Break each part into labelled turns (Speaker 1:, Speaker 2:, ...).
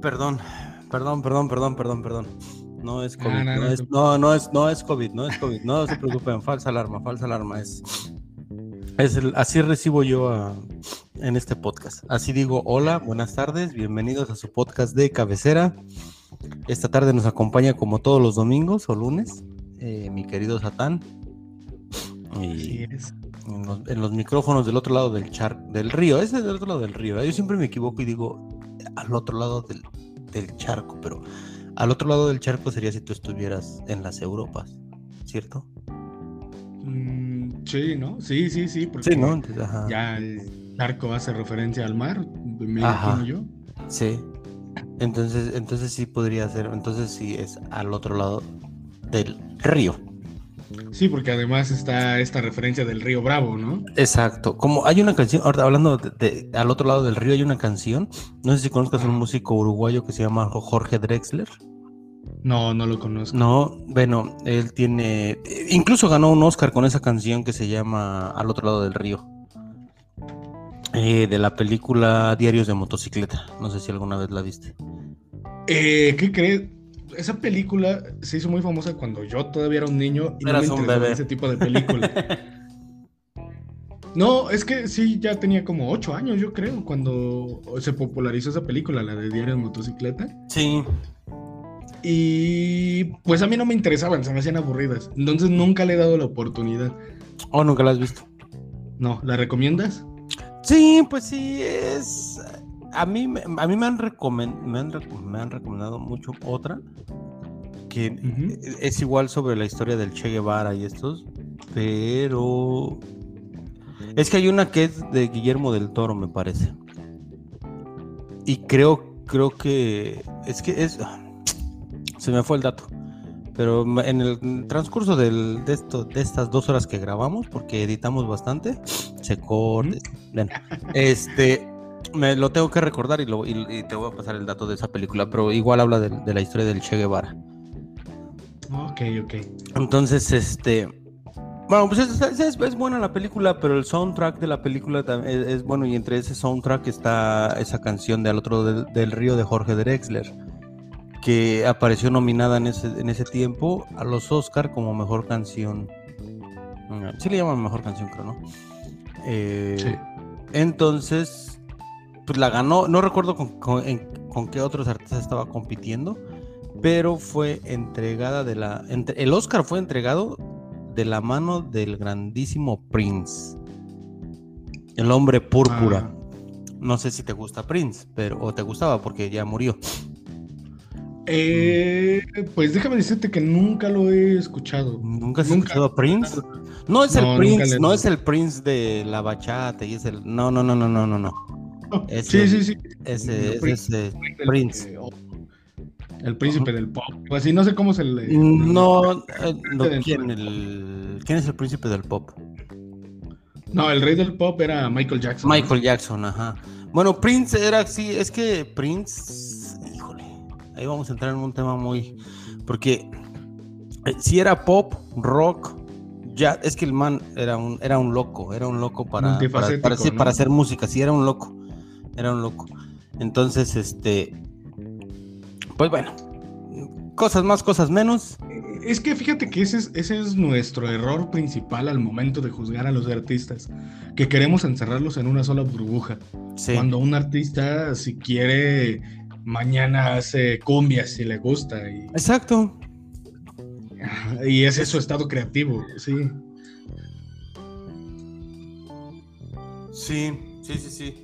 Speaker 1: Perdón, perdón, perdón, perdón, perdón, perdón. No es COVID, no, es, no, no, es, no es COVID, no es COVID, no se preocupen, falsa alarma, falsa alarma. Es, es así recibo yo en este podcast. Así digo, hola, buenas tardes, bienvenidos a su podcast de cabecera. Esta tarde nos acompaña como todos los domingos o lunes, eh, mi querido Satán. Y En, los, micrófonos del otro lado del char, del río, ese es del otro lado del río. ¿eh? Yo siempre me equivoco y digo al otro lado del, del charco, pero al otro lado del charco sería si tú estuvieras en las Europas, ¿cierto?
Speaker 2: Mm, sí, ¿no? Sí, sí, sí.
Speaker 1: Porque sí, ¿no?
Speaker 2: Ya el charco hace referencia al mar, me imagino yo.
Speaker 1: Sí. Entonces, entonces sí podría ser, entonces sí es al otro lado del río.
Speaker 2: Sí, porque además está esta referencia del río Bravo, ¿no?
Speaker 1: Exacto. Como hay una canción, ahora hablando de, al otro lado del río hay una canción, no sé si conozcas a un músico uruguayo que se llama Jorge Drexler.
Speaker 2: No, no lo conozco.
Speaker 1: No, bueno, él tiene, incluso ganó un Oscar con esa canción que se llama Al otro lado del río. Eh, de la película Diarios de motocicleta. No sé si alguna vez la viste.
Speaker 2: Eh, ¿Qué crees? Esa película se hizo muy famosa cuando yo todavía era un niño y
Speaker 1: no me un bebé.
Speaker 2: ese tipo de película. no, es que sí, ya tenía como ocho años, yo creo, cuando se popularizó esa película, la de Diario de Motocicleta.
Speaker 1: Sí.
Speaker 2: Y pues a mí no me interesaban, se me hacían aburridas. Entonces nunca le he dado la oportunidad.
Speaker 1: ¿O nunca la has visto?
Speaker 2: No, ¿la recomiendas?
Speaker 1: Sí, pues sí, es a mí, a mí me, han me, han recomendado mucho otra que es igual sobre la historia del Che Guevara y estos, pero es que hay una que es de Guillermo del Toro, me parece. Y creo, creo que es que es se me fue el dato. Pero en el transcurso de, esto, de estas dos horas que grabamos, porque editamos bastante, se corta. Este, me lo tengo que recordar y, lo, y, te voy a pasar el dato de esa película, pero igual habla de, la historia del Che Guevara.
Speaker 2: Ok, ok.
Speaker 1: Entonces, este. Bueno, pues es, buena la película, pero el soundtrack de la película es, es, bueno, y entre ese soundtrack está esa canción de Al otro del, río de Jorge Drexler, que apareció nominada en ese, en ese tiempo a los Oscar como mejor canción. Sí le llaman mejor canción, creo, ¿no? Eh, sí. Entonces, pues la ganó, no recuerdo con, qué otros artistas estaba compitiendo, pero fue entregada de la... el Oscar fue entregado de la mano del grandísimo Prince, el hombre púrpura. Ah. No sé si te gusta Prince, pero o te gustaba porque ya murió.
Speaker 2: Eh, pues déjame decirte que nunca lo he escuchado.
Speaker 1: ¿Nunca has escuchado a Prince? No es el Prince, no es el Prince de la bachata y es el. No, no, no, no, no, no, no
Speaker 2: sí, sí, sí.
Speaker 1: Ese, ese Prince.
Speaker 2: El príncipe del pop. Pues sí, no sé cómo se le.
Speaker 1: No, eh, ¿quién, el, ¿quién es el príncipe del pop?
Speaker 2: No, el rey del pop era Michael Jackson.
Speaker 1: Michael Jackson, ajá. Bueno, Prince era así, es que Prince, híjole, ahí vamos a entrar en un tema muy. Porque eh, si era pop, rock, ya, es que el man era un, era un loco, era un loco para, para, para, para hacer música, sí, era un loco era un loco. Entonces, este, pues bueno, cosas más, cosas menos.
Speaker 2: Es que fíjate que ese es, ese es nuestro error principal al momento de juzgar a los artistas, que queremos encerrarlos en una sola burbuja. Cuando un artista, si quiere, mañana hace cumbia si le gusta. Y...
Speaker 1: Exacto.
Speaker 2: Y ese es su estado creativo, sí.
Speaker 1: Sí, sí, sí, sí.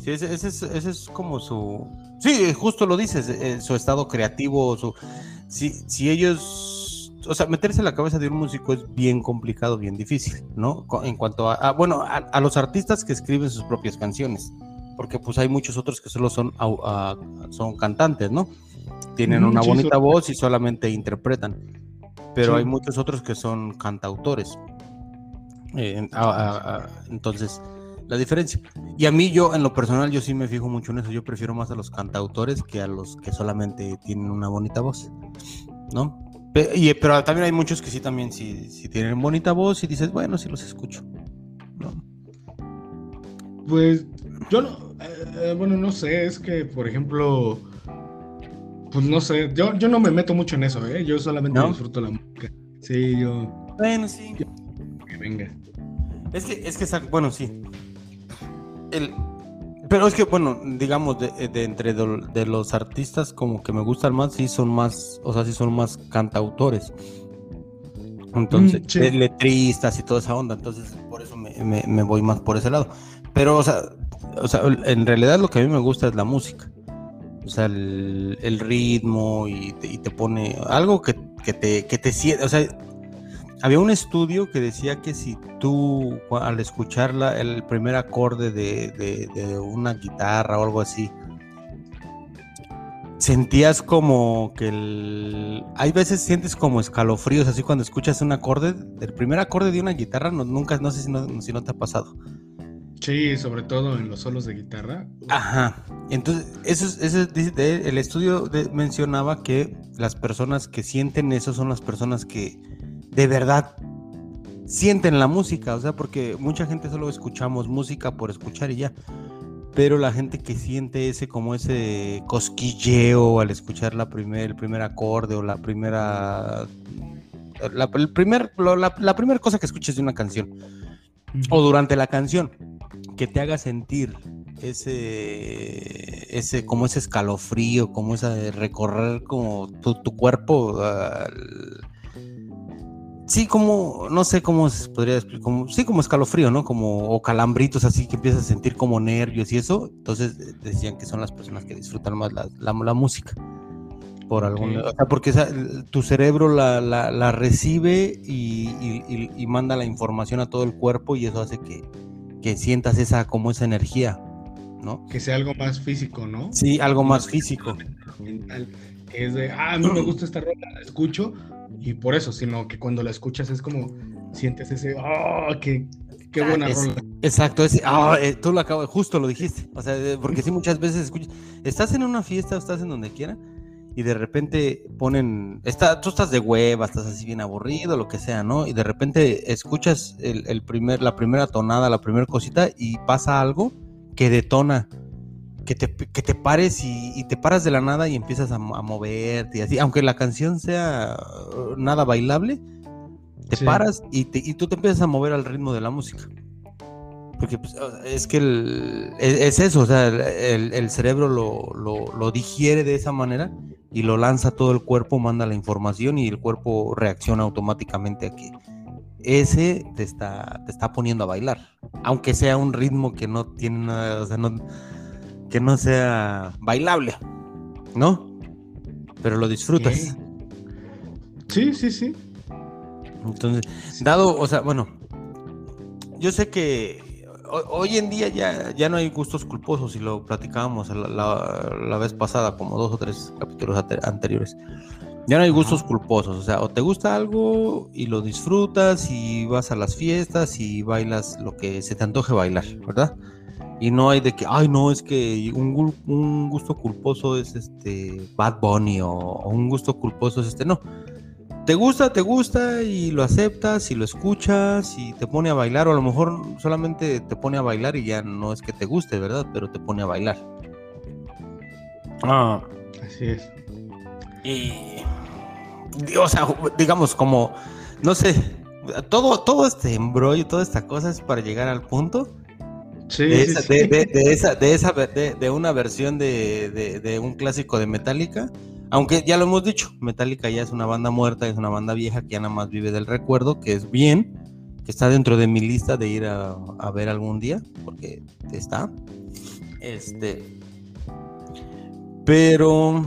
Speaker 1: Sí, ese, es, como su... Sí, justo lo dices, eh, su estado creativo, su... Si, si ellos... O sea, meterse en la cabeza de un músico es bien complicado, bien difícil, ¿no? En cuanto a, bueno, a, los artistas que escriben sus propias canciones, porque pues hay muchos otros que solo son, son cantantes, ¿no? Tienen una bonita voz y solamente interpretan, pero hay muchos otros que son cantautores. Eh, entonces, la diferencia. Y a mí yo, en lo personal, yo sí me fijo mucho en eso. Yo prefiero más a los cantautores que a los que solamente tienen una bonita voz, ¿no? Pero, también hay muchos que sí también sí, sí, tienen bonita voz y dices, bueno, sí los escucho.
Speaker 2: Pues Yo no, eh, bueno, no sé, es que, por ejemplo, pues no sé, yo, yo no me meto mucho en eso, ¿eh? Yo solamente disfruto la música. Sí, yo.
Speaker 1: Bueno, sí.
Speaker 2: que venga.
Speaker 1: Es que, es que, bueno, sí. El, pero es que, bueno, digamos, de, entre de, los artistas como que me gustan más, sí son más, o sea, sí son más cantautores. Entonces, mm, letristas y toda esa onda. Entonces, por eso me, me, voy más por ese lado. Pero, o sea, o sea, en realidad lo que a mí me gusta es la música. O sea, el, ritmo y te, pone algo que, que te, que te siente. O sea, había un estudio que decía que si tú al escuchar el primer acorde de, de, una guitarra o algo así, sentías como que el... Hay veces sientes como escalofríos así cuando escuchas un acorde, el primer acorde de una guitarra, no, nunca, no sé si no, si no te ha pasado.
Speaker 2: Sí, sobre todo en los solos de guitarra.
Speaker 1: Ajá. Entonces, eso, eso el estudio mencionaba que las personas que sienten eso son las personas que de verdad sienten la música, o sea, porque mucha gente solo escuchamos música por escuchar y ya. Pero la gente que siente ese como ese cosquilleo al escuchar la primer, el primer acorde o la primera la, el primer, la, la primera cosa que escuches de una canción o durante la canción que te haga sentir ese, ese, como ese escalofrío, como ese recorrer como tu, cuerpo. Sí, como, no sé cómo se podría explicar, como, sí, como escalofrío, ¿no? Como, o calambritos así que empiezas a sentir como nervios y eso. Entonces eh, decían que son las personas que disfrutan más la, la, música. Por algún, o sea, porque tu cerebro la, la recibe y, y, y manda la información a todo el cuerpo y eso hace que, que sientas esa como esa energía, ¿no?
Speaker 2: Que sea algo más físico, ¿no?
Speaker 1: Sí, algo más físico.
Speaker 2: es de, ah, a mí me gusta esta rola, la escucho y por eso, sino que cuando la escuchas es como sientes ese, oh, qué, qué buena rola.
Speaker 1: Exacto, ese, oh, tú lo acabas, justo lo dijiste, o sea, porque sí muchas veces escuchas, estás en una fiesta, estás en donde quiera y de repente ponen, está, tú estás de hueva, estás así bien aburrido, lo que sea, ¿no? Y de repente escuchas el, primer, la primera tonada, la primera cosita y pasa algo que detona, que te, que te pares y, te paras de la nada y empiezas a, moverte y así, aunque la canción sea uh, nada bailable, te paras y, y tú te empiezas a mover al ritmo de la música. Porque pues, es que el, es, eso, o sea, el, cerebro lo, lo, digiere de esa manera y lo lanza a todo el cuerpo, manda la información y el cuerpo reacciona automáticamente a que ese te está, te está poniendo a bailar. Aunque sea un ritmo que no tiene nada, o sea, no, que no sea bailable, ¿no? Pero lo disfrutas.
Speaker 2: Sí, sí, sí.
Speaker 1: Entonces, dado, o sea, bueno, yo sé que hoy en día ya, ya no hay gustos culposos y lo platicábamos la, vez pasada, como dos o tres capítulos anteriores. Ya no hay gustos culposos, o sea, o te gusta algo y lo disfrutas y vas a las fiestas y bailas lo que se te antoje bailar, ¿verdad? Y no hay de que, ay, no, es que un, un gusto culposo es este Bad Bunny o, o un gusto culposo es este, no te gusta, te gusta y lo aceptas y lo escuchas y te pone a bailar o a lo mejor solamente te pone a bailar y ya no es que te guste, ¿verdad? Pero te pone a bailar.
Speaker 2: Ah, así es.
Speaker 1: Y, o sea, digamos como, no sé, todo, todo este embrollo, toda esta cosa es para llegar al punto.
Speaker 2: Sí,
Speaker 1: de,
Speaker 2: sí,
Speaker 1: esa, De, de, esa, de, esa, de, una versión de, de un clásico de Metallica aunque ya lo hemos dicho, Metallica ya es una banda muerta, es una banda vieja que ya nada más vive del recuerdo, que es bien, que está dentro de mi lista de ir a, ver algún día, porque está. Este. Pero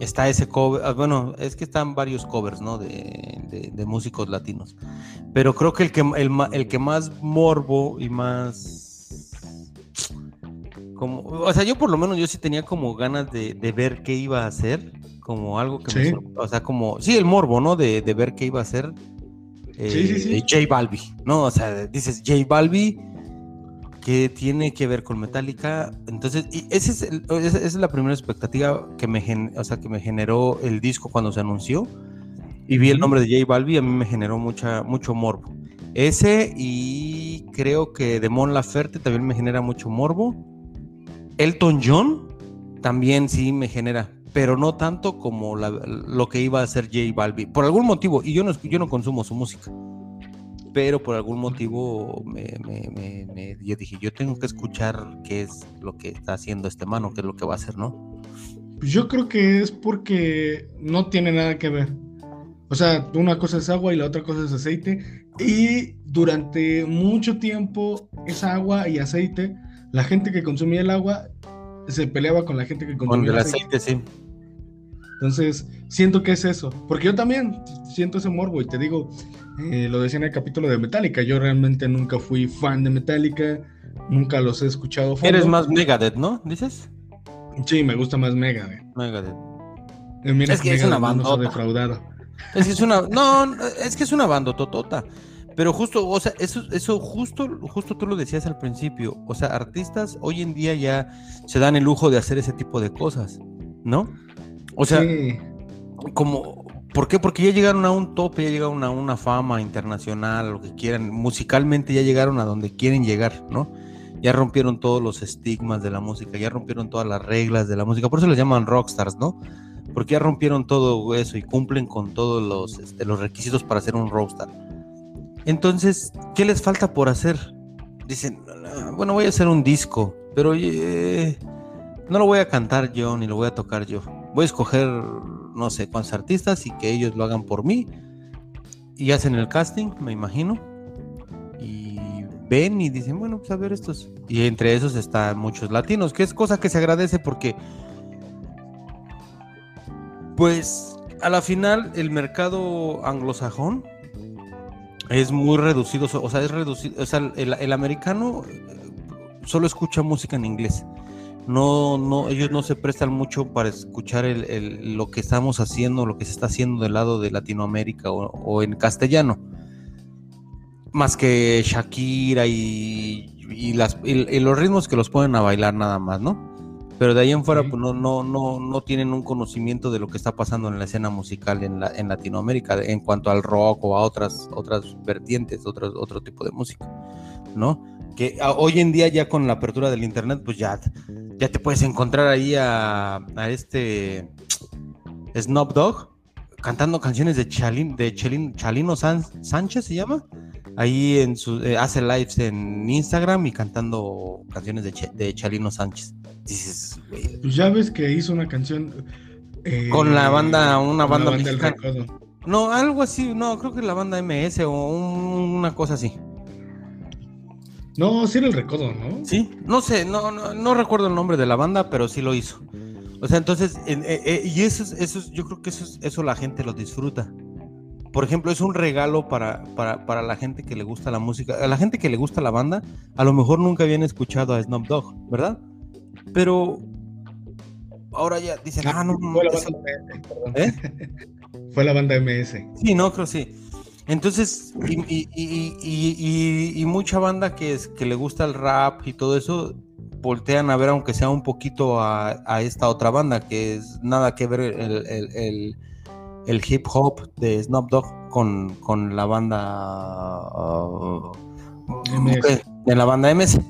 Speaker 1: está ese cover, ah, bueno, es que están varios covers, ¿no? De, de, músicos latinos. Pero creo que el que, el, el que más morbo y más como, o sea, yo por lo menos yo sí tenía como ganas de, ver qué iba a hacer, como algo que me, o sea, como, sí, el morbo, ¿no? De, ver qué iba a hacer eh, J Balbi, ¿no? O sea, dices J Balbi, que tiene que ver con Metallica, entonces, y ese es esa es la primera expectativa que me, o sea, que me generó el disco cuando se anunció, y vi el nombre de J Balbi, a mí me generó mucha, mucho morbo. Ese y creo que Demon Laferte también me genera mucho morbo. Elton John también sí me genera, pero no tanto como lo que iba a hacer J Balvin. Por algún motivo, y yo no, yo no consumo su música, pero por algún motivo me, yo dije, yo tengo que escuchar qué es lo que está haciendo este mano, qué es lo que va a hacer, ¿no?
Speaker 2: Yo creo que es porque no tiene nada que ver. O sea, una cosa es agua y la otra cosa es aceite. Y durante mucho tiempo, esa agua y aceite, la gente que consumía el agua se peleaba con la gente que consumía
Speaker 1: el aceite. sí.
Speaker 2: Entonces, siento que es eso. Porque yo también siento ese morbo y te digo, eh, lo decía en el capítulo de Metallica, yo realmente nunca fui fan de Metallica, nunca los he escuchado.
Speaker 1: Eres más Megadeth, ¿no? ¿Dices?
Speaker 2: Sí, me gusta más Megadeth.
Speaker 1: Megadeth.
Speaker 2: Eh, es que es una banda. defraudado.
Speaker 1: Es que es una, no, es que es una banda totota. Pero justo, o sea, eso, eso justo, justo tú lo decías al principio. O sea, artistas hoy en día ya se dan el lujo de hacer ese tipo de cosas, ¿no? O sea, como, ¿por qué? Porque ya llegaron a un tope, ya llegaron a una fama internacional, lo que quieran. Musicalmente ya llegaron a donde quieren llegar, ¿no? Ya rompieron todos los estigmas de la música, ya rompieron todas las reglas de la música. Por eso les llaman rockstars, ¿no? porque ya rompieron todo eso y cumplen con todos los, este, los requisitos para ser un rockstar. Entonces, ¿qué les falta por hacer? Dicen, bueno, voy a hacer un disco, pero no lo voy a cantar yo ni lo voy a tocar yo. Voy a escoger, no sé, cuántos artistas y que ellos lo hagan por mí. Y hacen el casting, me imagino. Y ven y dicen, bueno, pues a ver estos. Y entre esos están muchos latinos, que es cosa que se agradece porque pues a la final el mercado anglosajón es muy reducido, o sea, es reducido, o sea, el, americano eh, solo escucha música en inglés. No, no, ellos no se prestan mucho para escuchar lo que estamos haciendo, lo que se está haciendo del lado de Latinoamérica o, en castellano. Más que Shakira y, las, y los ritmos que los ponen a bailar nada más, ¿no? Pero de ahí en fuera pues no, no, no, no tienen un conocimiento de lo que está pasando en la escena musical en, la, en Latinoamérica en cuanto al rock o a otras, otras vertientes, otro, otro tipo de música, ¿no? Que hoy en día ya con la apertura del internet, pues ya, ya te puedes encontrar ahí a, a este Snoop Dogg cantando canciones de Chalin, de Chalino Sánchez se llama. Ahí en su, eh, hace lives en Instagram y cantando canciones de, de Chalino Sánchez dices,
Speaker 2: Pues ya ves que hizo una canción.
Speaker 1: Eh, con la banda, una banda, No, algo así, no, creo que la banda MS o una cosa así.
Speaker 2: No, sí era el recodo, ¿no?
Speaker 1: Sí, no sé, no, no, recuerdo el nombre de la banda, pero sí lo hizo. O sea, entonces, eh, eh, y eso, eso yo creo que eso, eso la gente lo disfruta. Por ejemplo, es un regalo para, para, para, la gente que le gusta la música. A la gente que le gusta la banda, a lo mejor nunca habían escuchado a Snoop Dogg, ¿verdad? Pero ahora ya dicen, ah, no,
Speaker 2: fue, la banda MS, ¿Eh? fue la banda MS.
Speaker 1: Sí, no, creo sí. Entonces, y, mucha banda que, es, que le gusta el rap y todo eso, voltean a ver, aunque sea un poquito a, esta otra banda, que es nada que ver el, hip hop de Snoop Dogg con, con la banda. Uh, de la banda MS.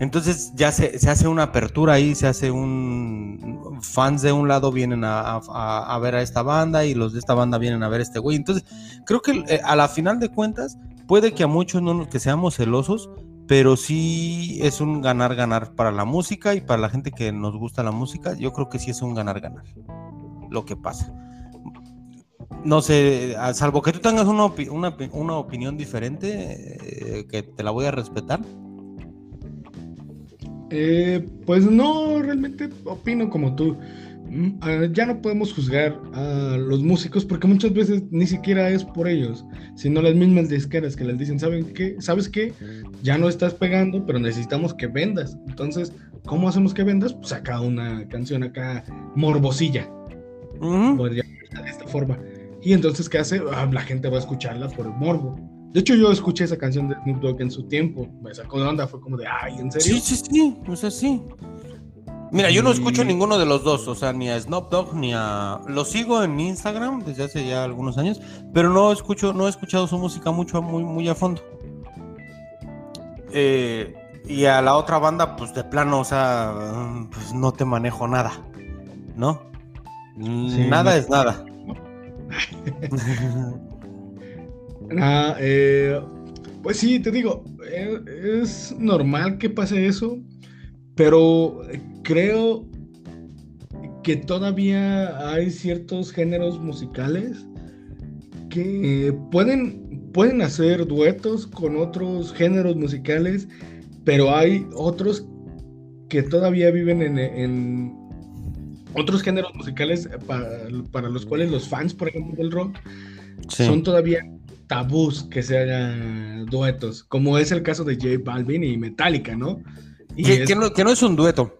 Speaker 1: Entonces ya se, hace una apertura ahí, se hace un... Fans de un lado vienen a, ver a esta banda y los de esta banda vienen a ver a este güey. Entonces creo que eh, a la final de cuentas puede que a muchos no que seamos celosos, pero sí es un ganar-ganar para la música y para la gente que nos gusta la música. Yo creo que sí es un ganar-ganar lo que pasa. No sé, salvo que tú tengas una, una, opinión diferente, eh, que te la voy a respetar
Speaker 2: eh, pues no, realmente opino como tú. Mm, ah, ya no podemos juzgar a los músicos porque muchas veces ni siquiera es por ellos, sino las mismas disqueras que les dicen, ¿saben qué? ¿Sabes qué? Ya no estás pegando, pero necesitamos que vendas. Entonces, ¿cómo hacemos que vendas? Pues saca una canción acá morbosilla. Podría de esta forma. Y entonces, ¿qué hace? Ah, la gente va a escucharla por el morbo. De hecho, yo escuché esa canción de Snoop Dogg en su tiempo. Me sacó de onda, fue como de, ay, ¿en serio?
Speaker 1: Sí, sí, sí, o sea, sí. Mira, yo no escucho ninguno de los dos, o sea, ni a Snoop Dogg ni a... Lo sigo en Instagram desde hace ya algunos años, pero no escucho, no he escuchado su música mucho, muy, muy a fondo. Eh, y a la otra banda, pues de plano, o sea, pues no te manejo nada, ¿no? nada es nada.
Speaker 2: ah, eh, pues sí, te digo, eh, es normal que pase eso, pero creo que todavía hay ciertos géneros musicales que pueden, pueden hacer duetos con otros géneros musicales, pero hay otros que todavía viven en, otros géneros musicales para, los cuales los fans, por ejemplo, del rock, son todavía tabús que se hagan duetos, como es el caso de J Balvin y Metallica, ¿no?
Speaker 1: Y que, no, es un dueto.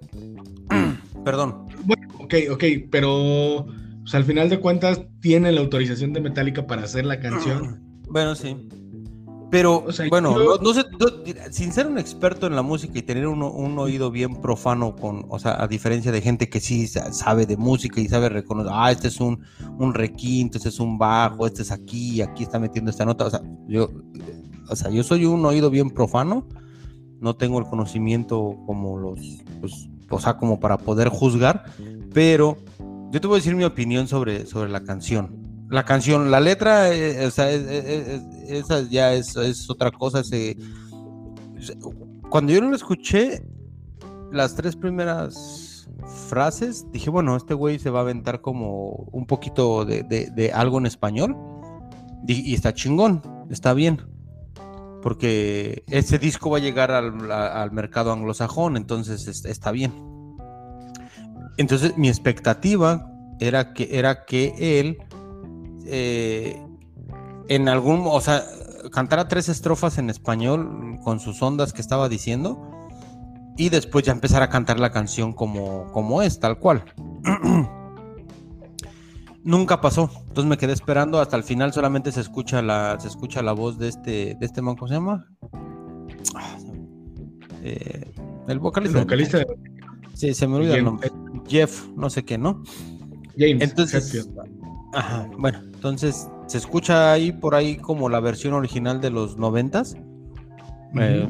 Speaker 1: Perdón.
Speaker 2: Bueno, ok, ok, pero al final de cuentas tiene la autorización de Metallica para hacer la canción.
Speaker 1: Bueno, sí. Pero, bueno, no, sé, sin ser un experto en la música y tener un, oído bien profano, con, o sea, a diferencia de gente que sí sabe de música y sabe reconocer, ah, este es un, un requinto, este es un bajo, este es aquí, aquí está metiendo esta nota, o sea, yo, o sea, yo soy un oído bien profano, no tengo el conocimiento como los, pues, o sea, como para poder juzgar, pero yo te voy a decir mi opinión sobre, sobre la canción la canción, la letra, eh, o sea, esa ya es, otra cosa. cuando yo lo escuché, las tres primeras frases, dije, bueno, este güey se va a aventar como un poquito de, algo en español. Y, está chingón, está bien. Porque ese disco va a llegar al, mercado anglosajón, entonces está bien. Entonces mi expectativa era que, era que él eh, en algún, o sea, cantara tres estrofas en español con sus ondas que estaba diciendo y después ya empezar a cantar la canción como, como es, tal cual. Nunca pasó, entonces me quedé esperando hasta el final, solamente se escucha la, se escucha la voz de este, de este man, ¿cómo se llama? Ah, eh, el vocalista.
Speaker 2: El vocalista.
Speaker 1: Sí, se me olvidó el nombre. Jeff, no sé qué, ¿no?
Speaker 2: James.
Speaker 1: Entonces, Ajá, bueno, entonces se escucha ahí por ahí como la versión original de los noventas. Eh,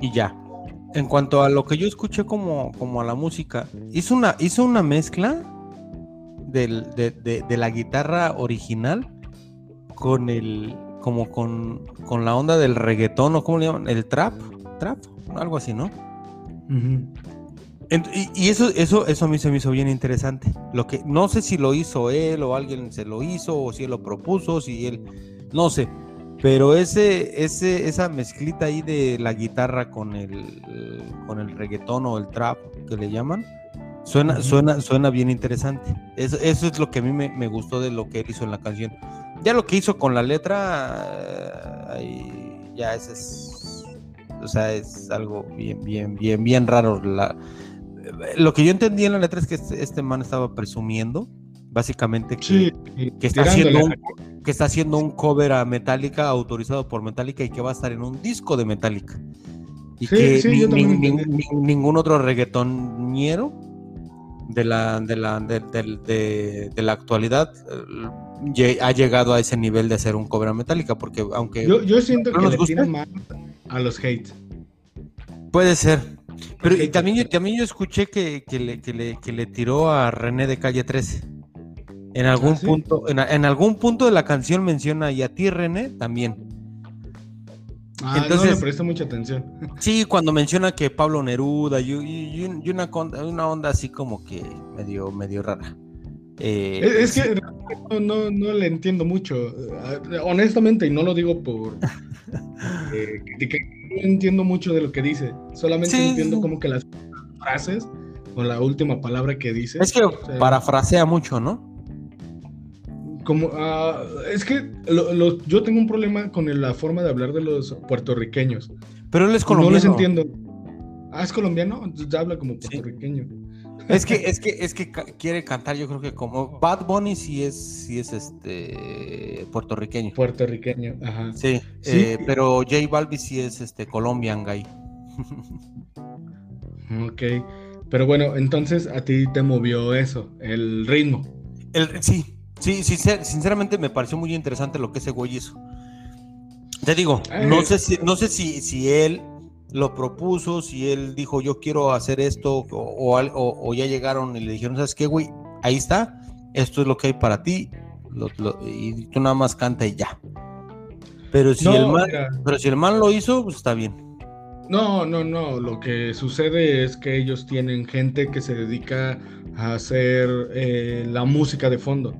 Speaker 1: y ya. En cuanto a lo que yo escuché como, como a la música, hizo una, hizo una mezcla de, la guitarra original con el. como con, con la onda del reggaetón, o cómo le llaman, el trap, trap, algo así, ¿no? Y, eso, eso, eso a mí se me hizo bien interesante. Lo que no sé si lo hizo él o alguien se lo hizo o si él lo propuso, si él, no sé. Pero ese, ese, esa mezclita ahí de la guitarra con el, con el reggaetón o el trap que le llaman, suena, suena, suena bien interesante. Eso, eso es lo que a mí me, gustó de lo que él hizo en la canción. Ya lo que hizo con la letra, ya ese es, o sea, es algo bien, bien, bien, bien raro. La, lo que yo entendí en la letra es que este, este man estaba presumiendo, básicamente, que, está haciendo un, que está haciendo un cover a Metallica autorizado por Metallica y que va a estar en un disco de Metallica. Y que ningún otro reggaetonero de la, de la, de, la actualidad eh, ha llegado a ese nivel de hacer un cover a Metallica, porque aunque...
Speaker 2: Yo, siento que le gusta, más a los hates.
Speaker 1: Puede ser, pero y también, yo, también yo escuché que, le, que, le, tiró a René de Calle 13. En algún, ¿Ah, punto, en, algún punto de la canción menciona y a ti, René, también.
Speaker 2: Ah, Entonces, no le presto mucha atención.
Speaker 1: Sí, cuando menciona que Pablo Neruda y, una, una, onda así como que medio, medio rara.
Speaker 2: Eh, es, que no, no, le entiendo mucho. Honestamente, y no lo digo por eh, no entiendo mucho de lo que dice. Solamente entiendo como que las frases o la última palabra que dice.
Speaker 1: Es que parafrasea mucho, ¿no?
Speaker 2: Como, ah, es que yo tengo un problema con la forma de hablar de los puertorriqueños.
Speaker 1: Pero él es colombiano.
Speaker 2: No les entiendo. Ah, es colombiano, entonces habla como puertorriqueño.
Speaker 1: Es que, es que, es que quiere cantar, yo creo que como Bad Bunny sí es, sí es este puertorriqueño.
Speaker 2: Puertorriqueño, ajá.
Speaker 1: Sí, eh, pero J Balbi sí es este Colombian guy.
Speaker 2: ok. Pero bueno, entonces a ti te movió eso, el ritmo.
Speaker 1: El, sí, sí, sí, sinceramente me pareció muy interesante lo que ese güey hizo. Te digo, no sé si, no sé si, si él lo propuso, si él dijo yo quiero hacer esto, o, o, ya llegaron y le dijeron, ¿sabes qué, güey? Ahí está, esto es lo que hay para ti, y tú nada más canta y ya. Pero si, el man, pero si el man lo hizo, pues está bien.
Speaker 2: No, no, no. Lo que sucede es que ellos tienen gente que se dedica a hacer eh, la música de fondo.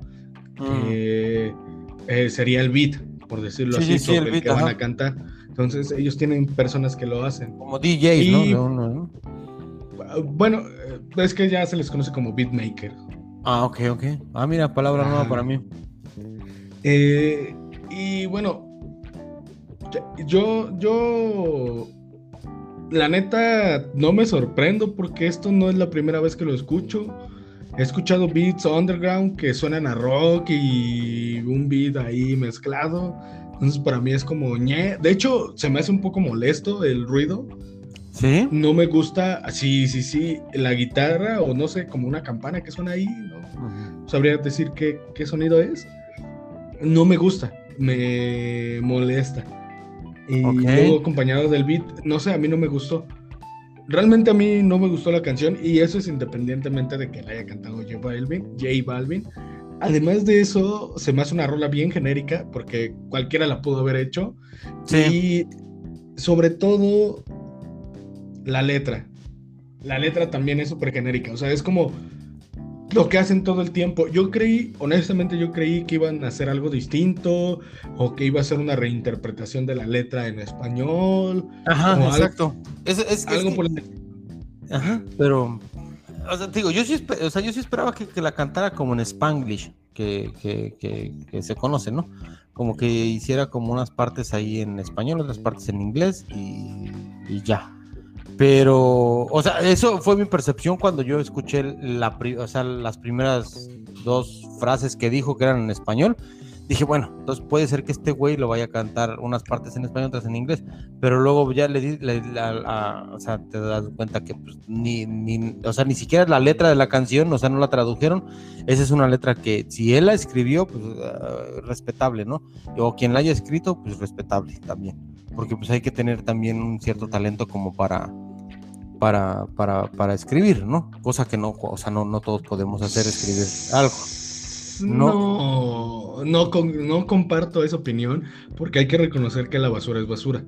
Speaker 2: Mm. Que eh, sería el beat, por decirlo así, sobre el, que van a cantar. Entonces ellos tienen personas que lo hacen.
Speaker 1: Como DJs, ¿no?
Speaker 2: Bueno, eh, es que ya se les conoce como beatmaker.
Speaker 1: Ah, ok, ok. Ah, mira, palabra nueva para mí.
Speaker 2: y bueno, yo, yo la neta, no me sorprendo porque esto no es la primera vez que lo escucho. He escuchado beats underground que suenan a rock y un beat ahí mezclado. Entonces para mí es como ñe. De hecho, se me hace un poco molesto el ruido.
Speaker 1: ¿Sí?
Speaker 2: No me gusta, sí, sí, sí, la guitarra o no sé, como una campana que suena ahí, ¿no? Sabría decir qué, qué sonido es. No me gusta, me molesta. Y luego acompañado del beat, no sé, a mí no me gustó. Realmente a mí no me gustó la canción y eso es independientemente de que la haya cantado J Balvin. J Balvin. Además de eso, se me hace una rola bien genérica porque cualquiera la pudo haber hecho. Y sobre todo la letra. La letra también es súper genérica. O sea, es como lo que hacen todo el tiempo. Yo creí, honestamente, yo creí que iban a hacer algo distinto o que iba a ser una reinterpretación de la letra en español.
Speaker 1: Ajá, exacto. es, algo por el... Ajá, pero, o sea, digo, yo sí, o sea, yo sí esperaba que, la cantara como en Spanglish, que, que, se conoce, ¿no? Como que hiciera como unas partes ahí en español, otras partes en inglés y, y ya. Pero, o sea, eso fue mi percepción cuando yo escuché la, o sea, las primeras dos frases que dijo que eran en español. Dije, bueno, entonces puede ser que este güey lo vaya a cantar unas partes en español, otras en inglés, pero luego ya le di, o sea, te das cuenta que pues, ni, ni, o sea, ni siquiera la letra de la canción, o sea, no la tradujeron. Esa es una letra que si él la escribió, pues uh, respetable, ¿no? O quien la haya escrito, pues respetable también, porque pues hay que tener también un cierto talento como para, para, para, para escribir, ¿no? Cosa que no, o sea, no, no todos podemos hacer, escribir algo.
Speaker 2: No, no, comparto esa opinión porque hay que reconocer que la basura es basura.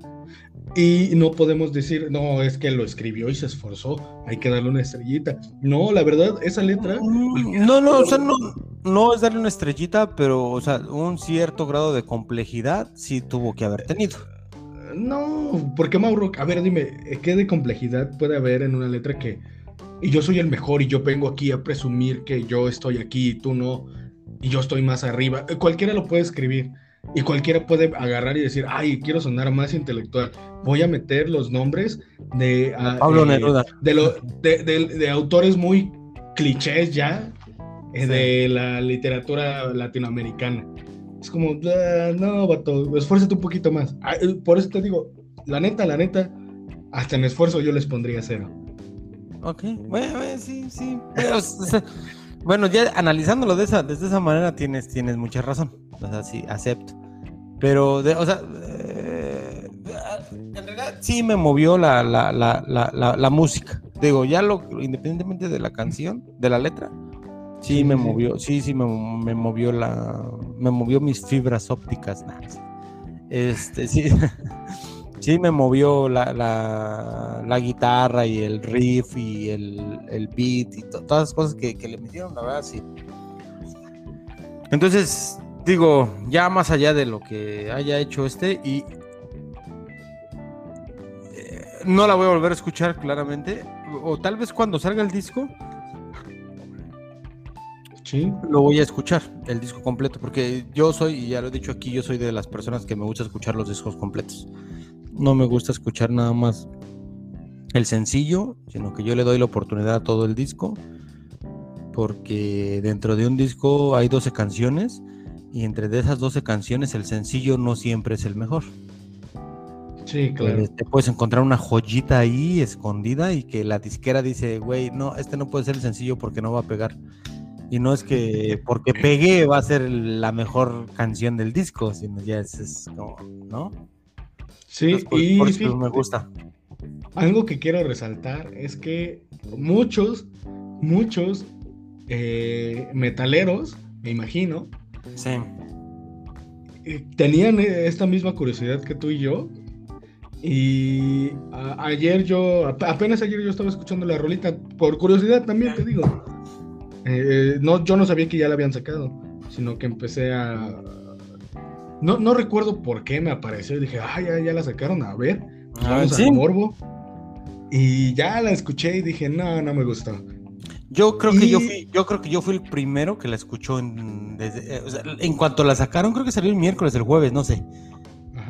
Speaker 2: Y no podemos decir, no, es que lo escribió y se esforzó, hay que darle una estrellita. No, la verdad, esa letra...
Speaker 1: No, no, o sea, no, no es darle una estrellita, pero, o sea, un cierto grado de complejidad sí tuvo que haber tenido.
Speaker 2: No, porque Mauro, a ver, dime, ¿qué de complejidad puede haber en una letra que... Y yo soy el mejor y yo vengo aquí a presumir que yo estoy aquí y tú no, y yo estoy más arriba. Eh, cualquiera lo puede escribir y cualquiera puede agarrar y decir, ay, quiero sonar más intelectual. Voy a meter los nombres de...
Speaker 1: Ah, Pablo eh, Neruda.
Speaker 2: De, lo, de, autores muy clichés ya eh, de la literatura latinoamericana. Es como, ah, no, vato, esfuérzate un poquito más. Ah, por eso te digo, la neta, la neta, hasta en esfuerzo yo les pondría cero.
Speaker 1: Ok, bueno, sí, sí. bueno, ya analizándolo de esa, desde esa manera tienes, tienes mucha razón. O sea, sí, acepto. Pero, de, o sea, eh, en realidad sí me movió la, la, la, la, música. Digo, ya lo, independientemente de la canción, de la letra, Sí, me movió, sí, sí, me, movió la, me movió mis fibras ópticas. Este, sí, sí me movió la, la, guitarra y el riff y el, beat y todas las cosas que, le metieron, la verdad, sí. Entonces, digo, ya más allá de lo que haya hecho este y eh, no la voy a volver a escuchar claramente, o tal vez cuando salga el disco lo voy a escuchar, el disco completo, porque yo soy, y ya lo he dicho aquí, yo soy de las personas que me gusta escuchar los discos completos. No me gusta escuchar nada más el sencillo, sino que yo le doy la oportunidad a todo el disco, porque dentro de un disco hay 12 canciones, y entre de esas 12 canciones el sencillo no siempre es el mejor.
Speaker 2: Sí, claro.
Speaker 1: Eh, te puedes encontrar una joyita ahí escondida y que la disquera dice, güey, no, este no puede ser el sencillo porque no va a pegar. Y no es que porque pegué va a ser la mejor canción del disco, sino ya es, como, ¿no?
Speaker 2: Sí, y
Speaker 1: me gusta.
Speaker 2: algo que quiero resaltar es que muchos, muchos eh, metaleros, me imagino,
Speaker 1: sí.
Speaker 2: Eh, tenían esta misma curiosidad que tú y yo. Y ayer yo, apenas ayer yo estaba escuchando la rolita, por curiosidad también te digo. Eh, no, yo no sabía que ya la habían sacado, sino que empecé a... No, no recuerdo por qué me apareció y dije, ah, ya, ya la sacaron, a ver, pues vamos a morbo. Y ya la escuché y dije, no, no me gustó.
Speaker 1: Yo creo que yo fui, yo creo que yo fui el primero que la escuchó en, desde, eh, en cuanto la sacaron, creo que salió el miércoles, el jueves, no sé.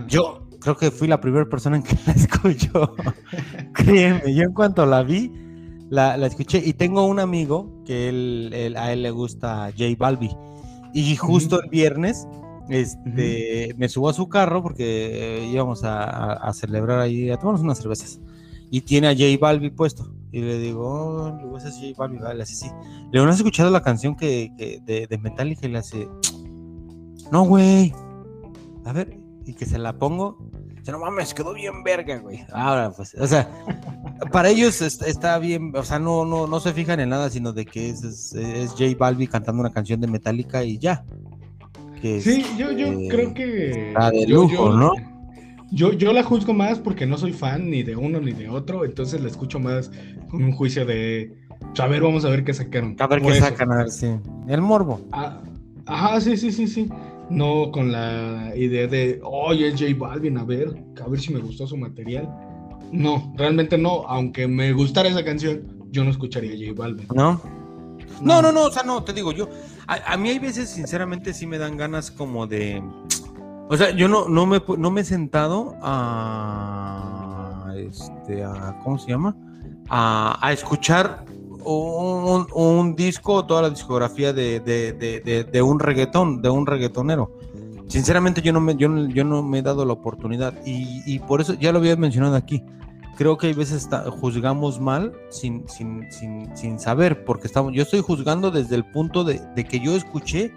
Speaker 1: Yo creo que fui la primera persona en que la escuchó. Créeme, yo en cuanto la vi, la, escuché. Y tengo un amigo que él, a él le gusta J Balbi. Y justo el viernes este, me subo a su carro porque eh, íbamos a, celebrar ahí, a tomarnos unas cervezas. Y tiene a J Balbi puesto. Y le digo, oh, ese es así sí. Le has escuchado la canción que, de, Metallica y le hace, no, güey. A ver, y que se la pongo. Dice, no mames, quedó bien verga, güey. Ahora, pues, o sea, para ellos está bien, o sea, no, no, no se fijan en nada, sino de que es, es, J Balbi cantando una canción de Metallica y ya.
Speaker 2: Sí, yo, yo este, creo que.
Speaker 1: La de lujo, ¿no?
Speaker 2: Yo, yo la juzgo más porque no soy fan ni de uno ni de otro, entonces la escucho más con un juicio de. Pues, a ver, vamos a ver qué sacaron.
Speaker 1: A ver qué sacan, a ver, sí. El morbo.
Speaker 2: Ah, ajá, sí, sí, sí, sí. No con la idea de, oye, es J Balvin, a ver, a ver si me gustó su material. No, realmente no. Aunque me gustara esa canción, yo no escucharía a J Balvin.
Speaker 1: ¿No? No, no, no, o sea, no, te digo, yo, a, mí hay veces, sinceramente, sí me dan ganas como de, o sea, yo no, no, me, no me he sentado a, este, a, ¿cómo se llama? A, a escuchar un, un, disco, toda la discografía de, de, de, de, un reggaetón, de un reggaetonero. Sinceramente yo no me, yo, yo no me he dado la oportunidad y, y, por eso ya lo había mencionado aquí. Creo que hay veces juzgamos mal sin, sin, sin, sin, saber, porque estamos, yo estoy juzgando desde el punto de, que yo escuché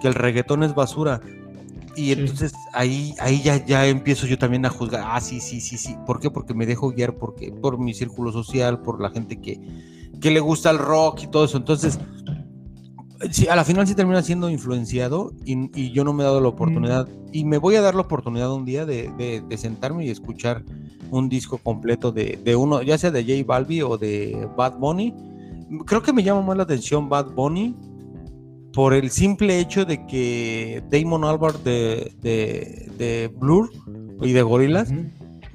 Speaker 1: que el reggaetón es basura. Y entonces ahí, ahí ya, ya empiezo yo también a juzgar. Ah, sí, sí, sí, sí. ¿Por qué? Porque me dejo guiar porque, por mi círculo social, por la gente que, que le gusta el rock y todo eso. Entonces, sí, a la final sí termina siendo influenciado y, yo no me he dado la oportunidad. Y me voy a dar la oportunidad un día de, sentarme y escuchar un disco completo de, uno, ya sea de J Balbi o de Bad Bunny. Creo que me llama más la atención Bad Bunny por el simple hecho de que Damon Albarn de, Blur y de Gorillaz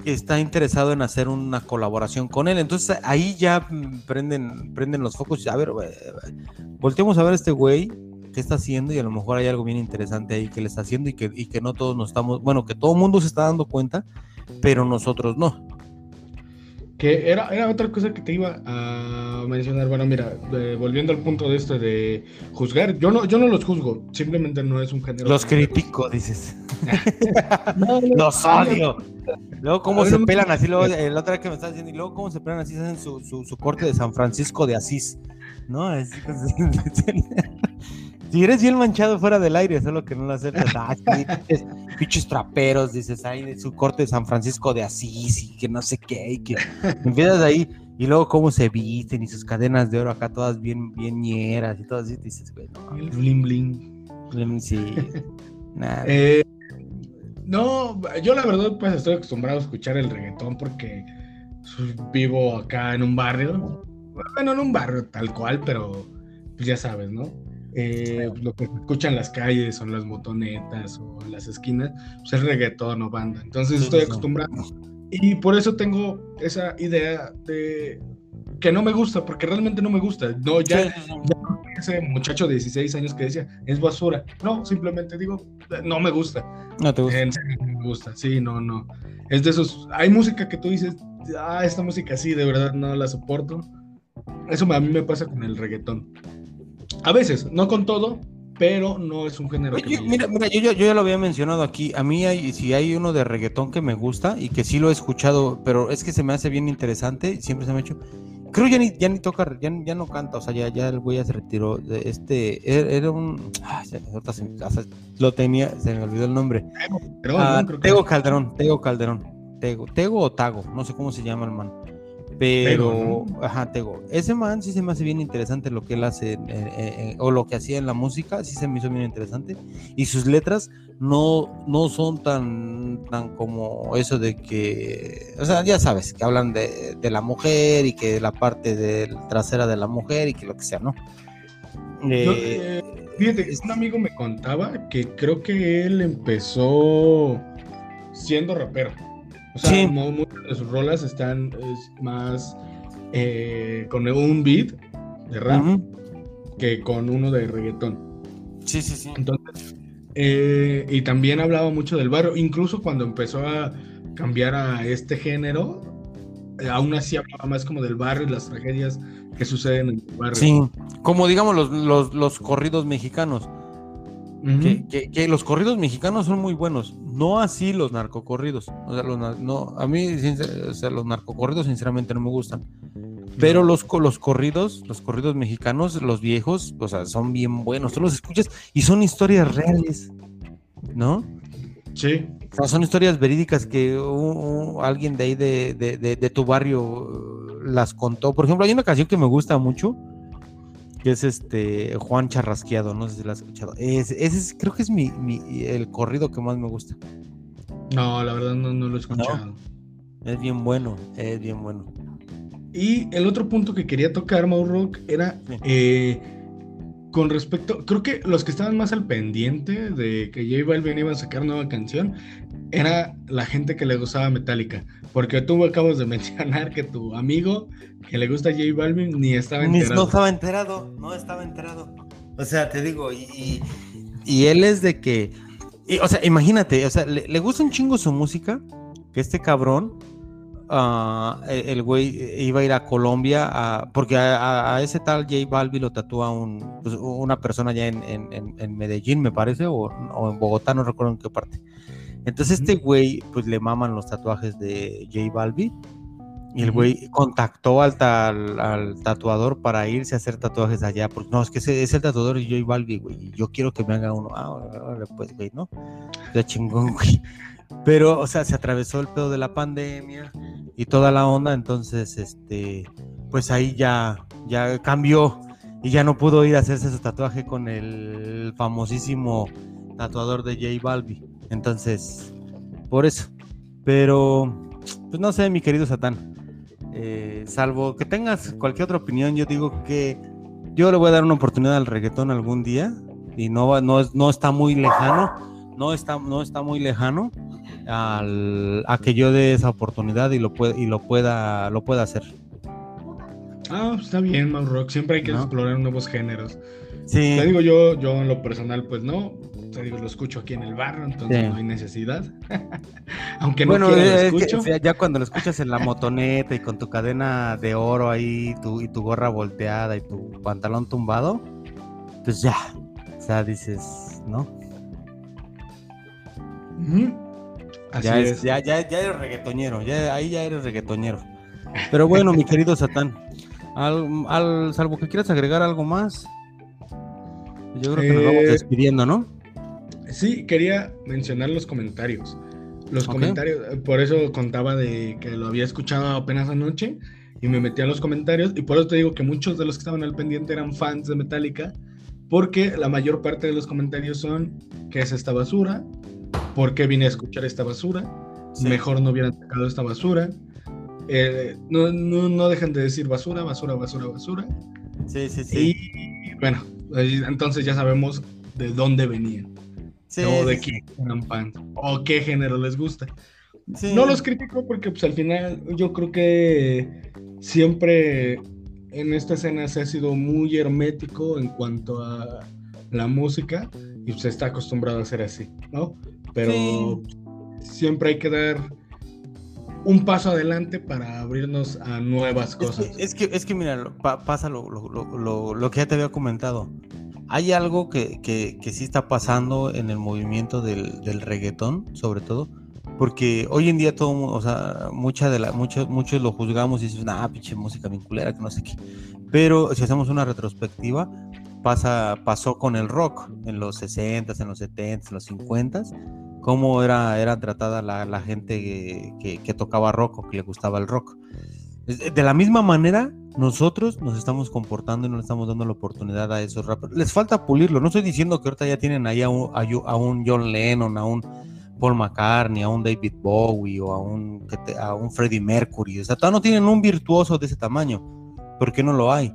Speaker 1: está interesado en hacer una colaboración con él. Entonces ahí ya prenden, prenden los focos. A ver, volteemos a ver a este güey qué está haciendo y a lo mejor hay algo bien interesante ahí que le está haciendo y que, y que no todos nos estamos, bueno, que todo el mundo se está dando cuenta, pero nosotros no.
Speaker 2: Que era, era otra cosa que te iba a mencionar. Bueno, mira, volviendo al punto de esto de juzgar, yo no, yo no los juzgo, simplemente no es un género.
Speaker 1: Los critico, dices. los odio. Luego cómo se pelan así, luego la otra vez que me estás diciendo, y luego cómo se pelan así, hacen su, su, su corte de San Francisco de Asís, ¿no? Así, Si eres bien manchado fuera del aire, solo que no lo aceptas. Ah, pinches, traperos, dices, ay, su corte de San Francisco de Asís y que no sé qué, y que empiezas ahí, y luego cómo se visten y sus cadenas de oro acá todas bien, bien ñeras y todo así, dices, güey,
Speaker 2: no. El bling bling.
Speaker 1: sí.
Speaker 2: Eh, no, yo la verdad, pues estoy acostumbrado a escuchar el reggaetón porque vivo acá en un barrio. Bueno, en un barrio tal cual, pero pues ya sabes, ¿no? Eh, lo que se escucha en las calles, son las motonetas o las esquinas, pues es reggaetón o banda. Entonces estoy acostumbrado. Y por eso tengo esa idea de que no me gusta, porque realmente no me gusta. No, ya, ese muchacho de 16 años que decía, es basura. No, simplemente digo, no me gusta.
Speaker 1: No te gusta.
Speaker 2: no me gusta, sí, no, no. Es de esos, hay música que tú dices, ah, esta música sí, de verdad no la soporto. Eso a mí me pasa con el reggaetón. A veces, no con todo, pero no es un género que
Speaker 1: Mira, mira yo, yo, ya lo había mencionado aquí. A mí hay, si hay uno de reggaetón que me gusta y que sí lo he escuchado, pero es que se me hace bien interesante, siempre se me ha hecho. Creo ya ni, ya ni toca, ya, ya no canta, o sea, ya, ya el güey ya se retiró. Este, era, un. lo tenía, se me olvidó el nombre.
Speaker 2: Ah,
Speaker 1: Tego Calderón, Tego Calderón. Tego, Tego o Tago, no sé cómo se llama el man. Pero, ajá, Tego. Ese man sí se me hace bien interesante lo que él hace, o lo que hacía en la música, sí se me hizo bien interesante. Y sus letras no, no son tan, tan como eso de que, o sea, ya sabes, que hablan de, la mujer y que la parte del trasera de la mujer y que lo que sea, ¿no?
Speaker 2: Eh, fíjate, un amigo me contaba que creo que él empezó siendo rapero. O sea, muchas de sus rolas están más eh, con un beat de rap que con uno de reggaetón.
Speaker 1: Sí, sí, sí.
Speaker 2: Entonces, eh, y también hablaba mucho del barrio, incluso cuando empezó a cambiar a este género, eh, aún así hablaba más como del barrio y las tragedias que suceden en el barrio.
Speaker 1: Sí, como digamos los, los, los corridos mexicanos que, los corridos mexicanos son muy buenos, no así los narcocorridos. O sea, los, no, a mí los narcocorridos sinceramente no me gustan. Pero los, los corridos, los corridos mexicanos, los viejos, o sea, son bien buenos. Tú los escuchas y son historias reales, ¿no?
Speaker 2: Sí.
Speaker 1: son historias verídicas que alguien de ahí de, de, tu barrio uh, las contó. Por ejemplo, hay una canción que me gusta mucho, que es este Juan Charrasqueado, no sé si lo has escuchado. Ese, es, creo que es mi, el corrido que más me gusta.
Speaker 2: No, la verdad no, lo he escuchado.
Speaker 1: Es bien bueno, es bien bueno.
Speaker 2: Y el otro punto que quería tocar, Rock, era eh, con respecto, creo que los que estaban más al pendiente de que J Balvin iba a sacar nueva canción era la gente que le gustaba Metallica, porque tú acabas de mencionar que tu amigo que le gusta J Balvin ni estaba enterado.
Speaker 1: No estaba enterado, no estaba enterado. O sea, te digo, y, y, él es de que, o sea, imagínate, o sea, le, gusta un chingo su música, que este cabrón, uh, el güey iba a ir a Colombia, a, porque a, ese tal J Balvin lo tatúa un, pues, una persona ya en, en, en, Medellín, me parece, o, o en Bogotá, no recuerdo en qué parte. Entonces este güey, pues le maman los tatuajes de J Balbi. Y el güey contactó al, al, tatuador para irse a hacer tatuajes allá. Porque no, es que es el tatuador de J Balbi, güey. Y yo quiero que me haga uno. Ah, pues, güey, ¿no? Ya chingón, güey. Pero, o sea, se atravesó el pedo de la pandemia y toda la onda. Entonces, este, pues ahí ya, ya cambió. Y ya no pudo ir a hacerse su tatuaje con el famosísimo tatuador de J Balbi. Entonces, por eso. Pero, pues no sé, mi querido Satán. Eh, salvo que tengas cualquier otra opinión, yo digo que yo le voy a dar una oportunidad al reggaetón algún día. Y no, no, no está muy lejano. No está, no está muy lejano al, a que yo dé esa oportunidad y lo, pueda, y lo, pueda, lo pueda hacer.
Speaker 2: Ah, pues está bien, Mau Rock. Siempre hay que explorar nuevos géneros. Sí. Te digo yo, yo en lo personal, pues no te digo, lo escucho aquí en el barrio, entonces no hay necesidad. Aunque no bueno, lo escucho.
Speaker 1: ya cuando lo escuchas en la motoneta y con tu cadena de oro ahí tu, y tu gorra volteada y tu pantalón tumbado, pues ya, o sea, dices, ¿no? ya, es, Ya, ya, ya, eres reggaetonero, ya, ahí ya eres reggaetonero. Pero bueno, mi querido Satán, al, al, salvo que quieras agregar algo más, yo creo que nos vamos eh, despidiendo, ¿no?
Speaker 2: Sí, quería mencionar los comentarios. Los comentarios, por eso contaba de que lo había escuchado apenas anoche y me metí a los comentarios y por eso te digo que muchos de los que estaban al pendiente eran fans de Metallica porque la mayor parte de los comentarios son ¿qué es esta basura? ¿Por qué vine a escuchar esta basura? Mejor no hubieran sacado esta basura. Eh, no, no, no dejan de decir basura, basura, basura, basura.
Speaker 1: Sí, sí, sí.
Speaker 2: Y bueno, entonces ya sabemos de dónde venían o de qué o qué género les gusta. No los critico porque pues al final yo creo que siempre en esta escena se ha sido muy hermético en cuanto a la música y se está acostumbrado a ser así, ¿no? Pero siempre hay que dar un paso adelante para abrirnos a nuevas cosas.
Speaker 1: Es que, es que, mira, pasa lo, lo, que ya te había comentado hay algo que, que, sí está pasando en el movimiento del, del, reggaetón, sobre todo, porque hoy en día todo, o sea, mucha de la, muchos, muchos lo juzgamos y dicen, ah, pinche música vinculera, que no sé qué. Pero si hacemos una retrospectiva, pasa, pasó con el rock en los 60s, en los 70s, en los 50s, cómo era, era tratada la, gente que, tocaba rock o que le gustaba el rock. De la misma manera, nosotros nos estamos comportando y no le estamos dando la oportunidad a esos rappers. Les falta pulirlo. No estoy diciendo que ahorita ya tienen ahí a un, a un John Lennon, a un Paul McCartney, a un David Bowie o a un, a un Freddie Mercury. O sea, todavía no tienen un virtuoso de ese tamaño. ¿Por qué no lo hay?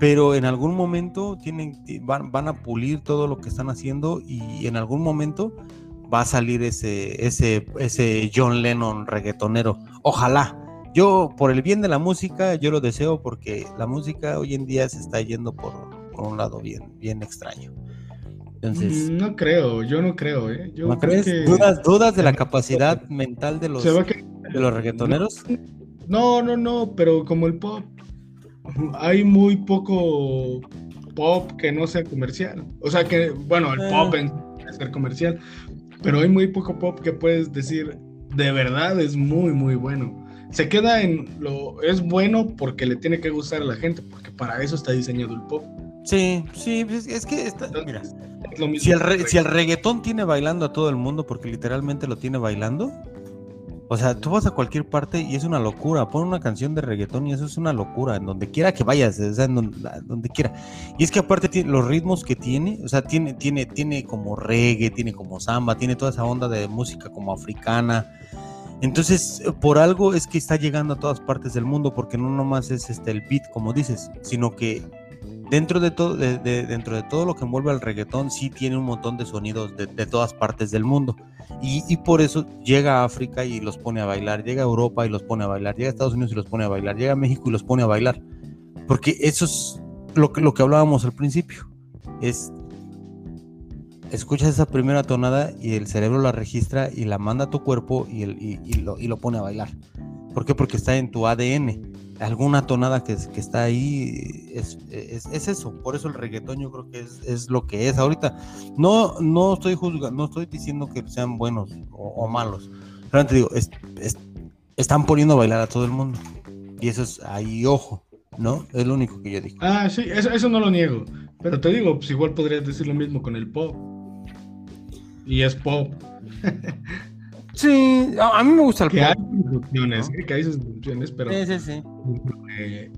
Speaker 1: Pero en algún momento tienen, van, van a pulir todo lo que están haciendo y en algún momento va a salir ese, ese, ese John Lennon reggaetonero. Ojalá. Yo, por el bien de la música, yo lo deseo porque la música hoy en día se está yendo por, por un lado bien, bien extraño.
Speaker 2: Entonces, mm, no creo, yo no creo, ¿eh?
Speaker 1: ¿No crees? ¿Dudas, ¿Dudas de la capacidad mental de los, de los reggaetoneros?
Speaker 2: No, no, no, pero como el pop, hay muy poco pop que no sea comercial. O sea que, bueno, el pop ah. en ser comercial, pero hay muy poco pop que puedes decir de verdad es muy, muy bueno. Se queda en lo es bueno porque le tiene que gustar a la gente, porque para eso está diseñado el pop.
Speaker 1: Sí, sí, es, que está, mira, si, el si el reggaetón tiene bailando a todo el mundo, porque literalmente lo tiene bailando, o sea, tú vas a cualquier parte y es una locura. Pon una canción de reggaetón y eso es una locura. En donde quiera que vayas, o sea, en donde, quiera. Y es que aparte tiene, los ritmos que tiene, o sea, tiene, tiene, tiene como reggae, tiene como samba, tiene toda esa onda de música como africana. Entonces, por algo es que está llegando a todas partes del mundo, porque no nomás es este el beat, como dices, sino que dentro de todo, dentro de todo lo que envuelve al reggaetón, sí tiene un montón de sonidos de, todas partes del mundo. Y, por eso llega a África y los pone a bailar, llega a Europa y los pone a bailar, llega a Estados Unidos y los pone a bailar, llega a México y los pone a bailar. Porque eso es lo que, lo que hablábamos al principio. Es escuchas esa primera tonada y el cerebro la registra y la manda a tu cuerpo y, y, lo, y lo pone a bailar. ¿Por qué? Porque está en tu ADN alguna tonada que, está ahí es, es, eso. Por eso el reggaetón yo creo que es, lo que es. Ahorita no, no estoy juzgando, no estoy diciendo que sean buenos o, malos. Realmente digo, están poniendo a bailar a todo el mundo. Y eso es ahí, ojo, ¿no? Es lo único que yo digo.
Speaker 2: Ah, sí, eso, eso no lo niego. Pero te digo, pues igual podrías decir lo mismo con el pop. Y es pop.
Speaker 1: Sí, a, mí me gusta el
Speaker 2: que Hay funciones, Que hay sus pero. Sí, sí, sí. Eh,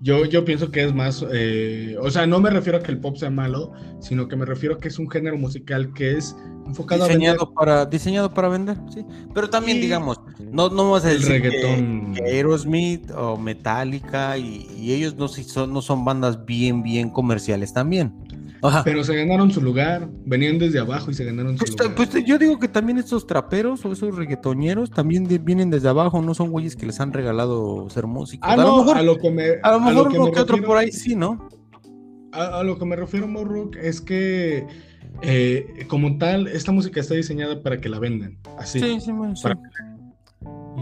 Speaker 2: yo, yo pienso que es más. Eh, o sea, no me refiero a que el pop sea malo, sino que me refiero a que es un género musical que es enfocado
Speaker 1: diseñado a vender. Para, diseñado para vender, sí. Pero también, digamos, no, no vas a decir reggaetón. Que, Aerosmith o Metallica y, y ellos no, son, no son bandas bien, bien comerciales también.
Speaker 2: Pero se ganaron su lugar, venían desde abajo y se ganaron su
Speaker 1: pues,
Speaker 2: lugar.
Speaker 1: Pues yo digo que también estos traperos o esos reggaetoneros también vienen desde abajo, no son güeyes que les han regalado ser músicos.
Speaker 2: Ah, a lo mejor, a lo que me,
Speaker 1: a lo mejor uno que, otro por ahí sí, ¿no?
Speaker 2: A, lo que me refiero, Morrook, es que eh, como tal, esta música está diseñada para que la vendan. Así. Sí, sí, sí.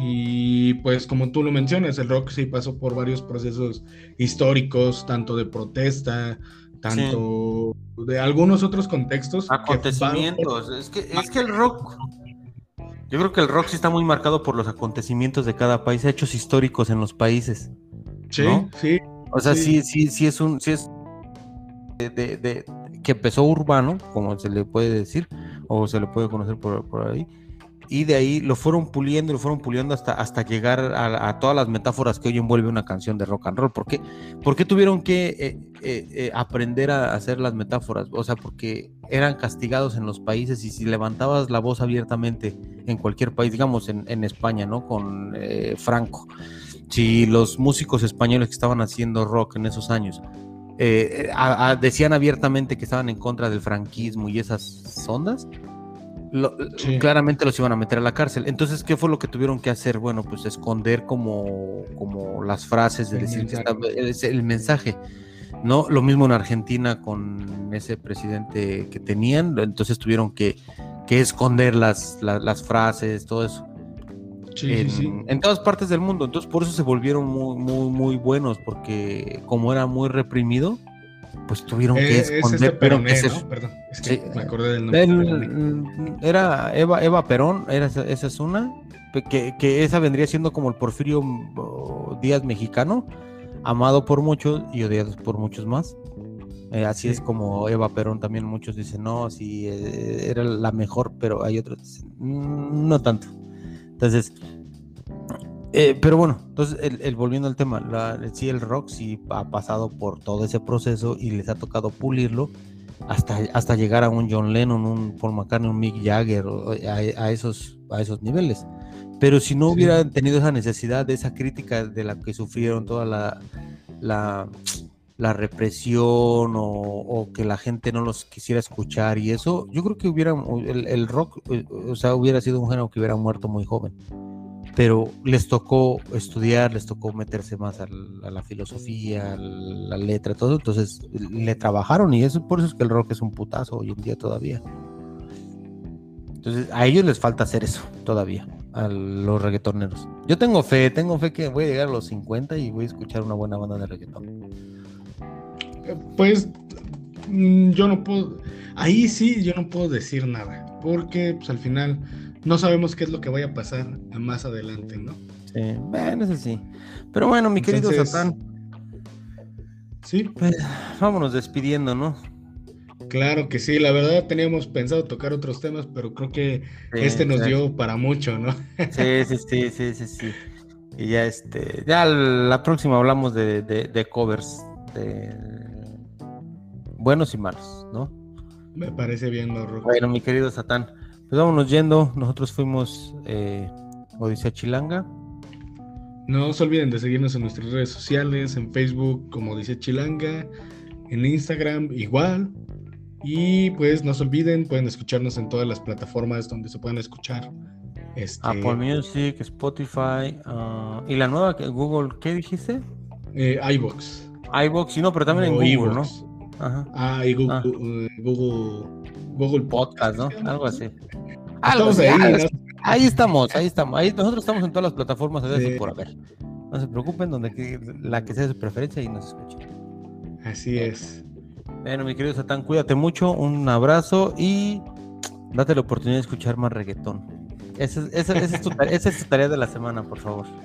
Speaker 2: Y pues como tú lo mencionas, el rock sí pasó por varios procesos históricos, tanto de protesta, tanto de algunos otros contextos.
Speaker 1: Acontecimientos. Es, que, es que el rock, yo creo que el rock sí está muy marcado por los acontecimientos de cada país, hechos históricos en los países.
Speaker 2: Sí, sí.
Speaker 1: O sea, sí, sí, sí, es un, sí es de, que empezó urbano, como se le puede decir, o se le puede conocer por, por ahí, y de ahí lo fueron puliendo, lo fueron puliendo hasta, hasta llegar a, todas las metáforas que hoy envuelve una canción de rock and roll. ¿Por qué, ¿Por qué tuvieron que eh, eh, eh, aprender a hacer las metáforas? O sea, porque eran castigados en los países y si levantabas la voz abiertamente en cualquier país, digamos en, en España, ¿no? Con Franco, si los músicos españoles que estaban haciendo rock en esos años decían abiertamente que estaban en contra del franquismo y esas ondas, claramente los iban a meter a la cárcel. Entonces, ¿qué fue lo que tuvieron que hacer? Bueno, pues esconder como, como las frases, de decir mensaje. el mensaje. ¿no? Lo mismo en Argentina con ese presidente que tenían, entonces tuvieron que, que esconder las, las, frases, todo eso. en, en, todas partes del mundo, entonces por eso se volvieron muy, muy, muy buenos, porque como era muy reprimido, pues tuvieron que eh, esconder, este pero Perdón, es que me acordé del nombre. era Eva, Eva Perón, era, esa es una, que, que, esa vendría siendo como el Porfirio Díaz mexicano, amado por muchos y odiado por muchos más. Eh, así es como Eva Perón también muchos dicen, no, sí, eh, era la mejor, pero hay otros dicen, mm, no tanto. Entonces, eh, pero bueno, entonces, el, volviendo al tema, la, sí, el rock sí ha pasado por todo ese proceso y les ha tocado pulirlo hasta, hasta llegar a un John Lennon, un Paul McCartney, un Mick Jagger, a, esos, a esos niveles. Pero si no hubieran tenido esa necesidad de esa crítica de la que sufrieron toda la, la, la represión o, que la gente no los quisiera escuchar y eso, yo creo que hubiera, el, el rock, eh, o sea, hubiera sido un género que hubiera muerto muy joven pero les tocó estudiar, les tocó meterse más a la, filosofía, a la letra, todo, entonces le trabajaron y eso por eso es que el rock es un putazo hoy en día todavía. Entonces a ellos les falta hacer eso todavía, a los reggaetoneros. Yo tengo fe, tengo fe que voy a llegar a los 50 y voy a escuchar una buena banda de reggaetón.
Speaker 2: Pues mm, yo no puedo, ahí sí yo no puedo decir nada, porque pues al final no sabemos qué es lo que vaya a pasar más adelante, ¿no?
Speaker 1: Sí, bueno, eso sí. Pero bueno, mi querido Satán.
Speaker 2: Sí.
Speaker 1: Pues, vámonos despidiendo, ¿no?
Speaker 2: Claro que sí, la verdad teníamos pensado tocar otros temas, pero creo que este nos dio para mucho, ¿no?
Speaker 1: Sí, sí, sí, sí, sí, sí. Y ya este, ya la próxima hablamos de, de covers, de buenos y malos, ¿no?
Speaker 2: Me parece bien, ¿no,
Speaker 1: Bueno, mi querido Satán, pues vámonos yendo. Nosotros fuimos eh, Odisea Chilanga.
Speaker 2: No se olviden de seguirnos en nuestras redes sociales, en Facebook como Odisea Chilanga, en Instagram igual. Y pues no se olviden, pueden escucharnos en todas las plataformas donde se puedan escuchar.
Speaker 1: Este... Apple Music, Spotify ah, y la nueva Google, ¿qué dijiste?
Speaker 2: Eh, iBox.
Speaker 1: iBox, sí, no, pero también en Google, ¿no?
Speaker 2: Ajá. Ah, y Google, ah. Google, Google
Speaker 1: Podcast, ¿no? Algo así. ahí, estamos, ahí estamos. Ahí nosotros estamos en todas las plataformas por haber. No se preocupen, donde la que sea de su preferencia y nos escuchen.
Speaker 2: Así es.
Speaker 1: Bueno, mi querido Satán, cuídate mucho, un abrazo y date la oportunidad de escuchar más reggaetón. Esa, es, tu esa es tu tarea de la semana, por favor.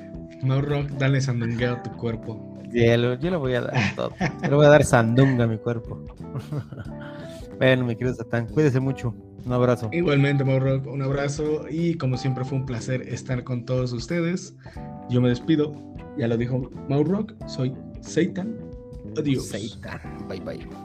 Speaker 2: No rock, dale sandungueo a tu cuerpo.
Speaker 1: Yo, le voy a dar todo. Yo le voy a dar sandunga a mi cuerpo. bueno, mi querido Satán, cuídese mucho. Un abrazo.
Speaker 2: Igualmente, Mauro, un abrazo y como siempre fue un placer estar con todos ustedes. Yo me despido, ya lo dijo Mauro, soy Satan. Adiós.
Speaker 1: Satan, bye bye.